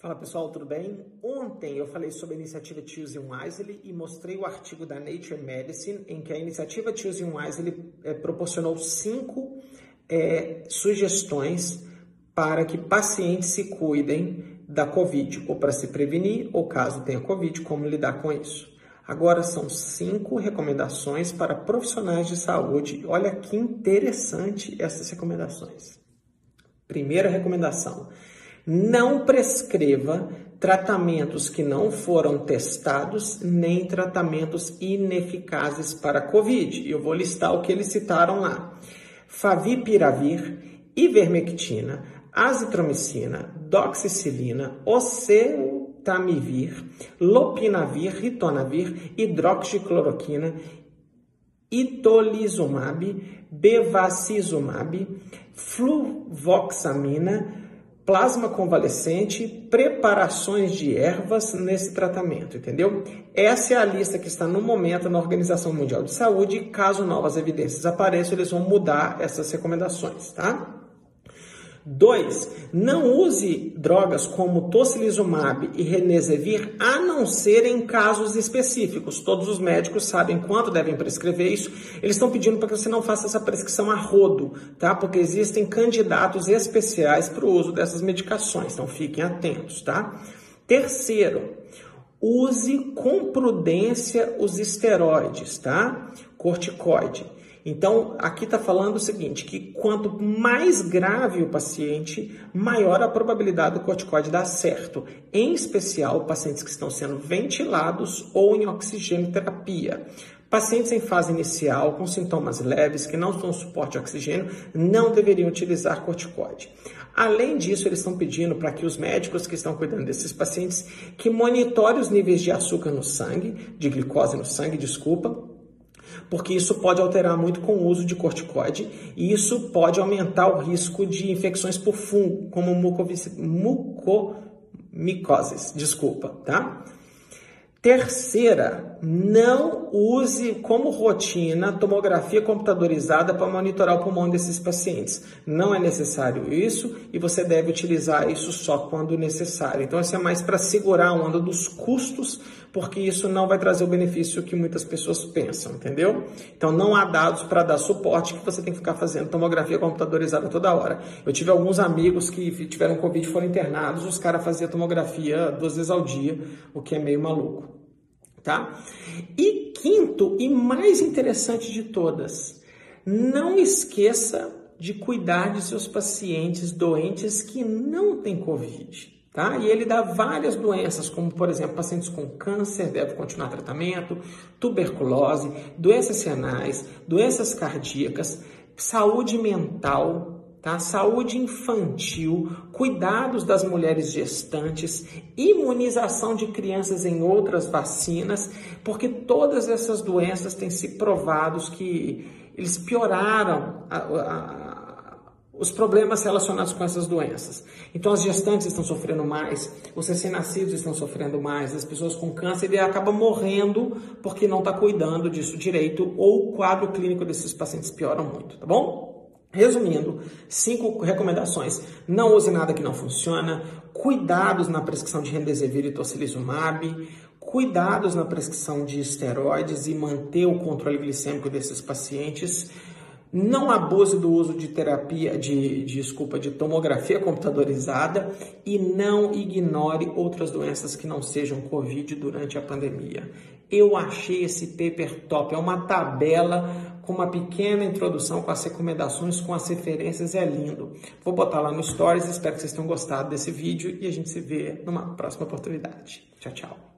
Fala pessoal, tudo bem? Ontem eu falei sobre a iniciativa Choosing Wisely e mostrei o artigo da Nature Medicine em que a iniciativa Choosing Wisely é, proporcionou cinco é, sugestões para que pacientes se cuidem da Covid, ou para se prevenir, ou caso tenha Covid, como lidar com isso. Agora são cinco recomendações para profissionais de saúde. Olha que interessante essas recomendações. Primeira recomendação não prescreva tratamentos que não foram testados, nem tratamentos ineficazes para Covid. Eu vou listar o que eles citaram lá: favipiravir, ivermectina, azitromicina, doxicilina, oseltamivir, lopinavir, ritonavir, hidroxicloroquina, itolizumab, bevacizumab, fluvoxamina, plasma convalescente, preparações de ervas nesse tratamento, entendeu? Essa é a lista que está no momento na Organização Mundial de Saúde. Caso novas evidências apareçam, eles vão mudar essas recomendações, tá? 2. Não use drogas como tocilizumab e renezevir a não ser em casos específicos. Todos os médicos sabem quanto devem prescrever isso. Eles estão pedindo para que você não faça essa prescrição a rodo, tá? Porque existem candidatos especiais para o uso dessas medicações. Então fiquem atentos, tá? Terceiro, use com prudência os esteroides, tá? Corticoide. Então, aqui está falando o seguinte, que quanto mais grave o paciente, maior a probabilidade do corticoide dar certo. Em especial, pacientes que estão sendo ventilados ou em oxigênio terapia. Pacientes em fase inicial, com sintomas leves, que não dão suporte de oxigênio, não deveriam utilizar corticoide. Além disso, eles estão pedindo para que os médicos que estão cuidando desses pacientes que monitorem os níveis de açúcar no sangue, de glicose no sangue, desculpa, porque isso pode alterar muito com o uso de corticoide e isso pode aumentar o risco de infecções por fungo, como mucomicoses, desculpa, tá? Terceira, não use como rotina tomografia computadorizada para monitorar o pulmão desses pacientes. Não é necessário isso e você deve utilizar isso só quando necessário. Então, isso é mais para segurar a onda dos custos, porque isso não vai trazer o benefício que muitas pessoas pensam, entendeu? Então, não há dados para dar suporte que você tem que ficar fazendo tomografia computadorizada toda hora. Eu tive alguns amigos que tiveram Covid e foram internados, os caras faziam tomografia duas vezes ao dia, o que é meio maluco tá? E quinto e mais interessante de todas, não esqueça de cuidar de seus pacientes doentes que não têm Covid. Tá? E ele dá várias doenças, como por exemplo, pacientes com câncer devem continuar tratamento, tuberculose, doenças renais, doenças cardíacas, saúde mental, tá? Saúde infantil, cuidados das mulheres gestantes, imunização de crianças em outras vacinas, porque todas essas doenças têm se provados que eles pioraram a, a, os problemas relacionados com essas doenças. Então, as gestantes estão sofrendo mais, os recém-nascidos estão sofrendo mais, as pessoas com câncer e acabam morrendo porque não está cuidando disso direito ou o quadro clínico desses pacientes piora muito, tá bom? Resumindo, cinco recomendações. Não use nada que não funciona. Cuidados na prescrição de remdesivir e tocilizumab. Cuidados na prescrição de esteroides e manter o controle glicêmico desses pacientes. Não abuse do uso de terapia, de, de, desculpa, de tomografia computadorizada e não ignore outras doenças que não sejam Covid durante a pandemia. Eu achei esse paper top, é uma tabela com uma pequena introdução com as recomendações, com as referências, é lindo. Vou botar lá no Stories, espero que vocês tenham gostado desse vídeo e a gente se vê numa próxima oportunidade. Tchau, tchau.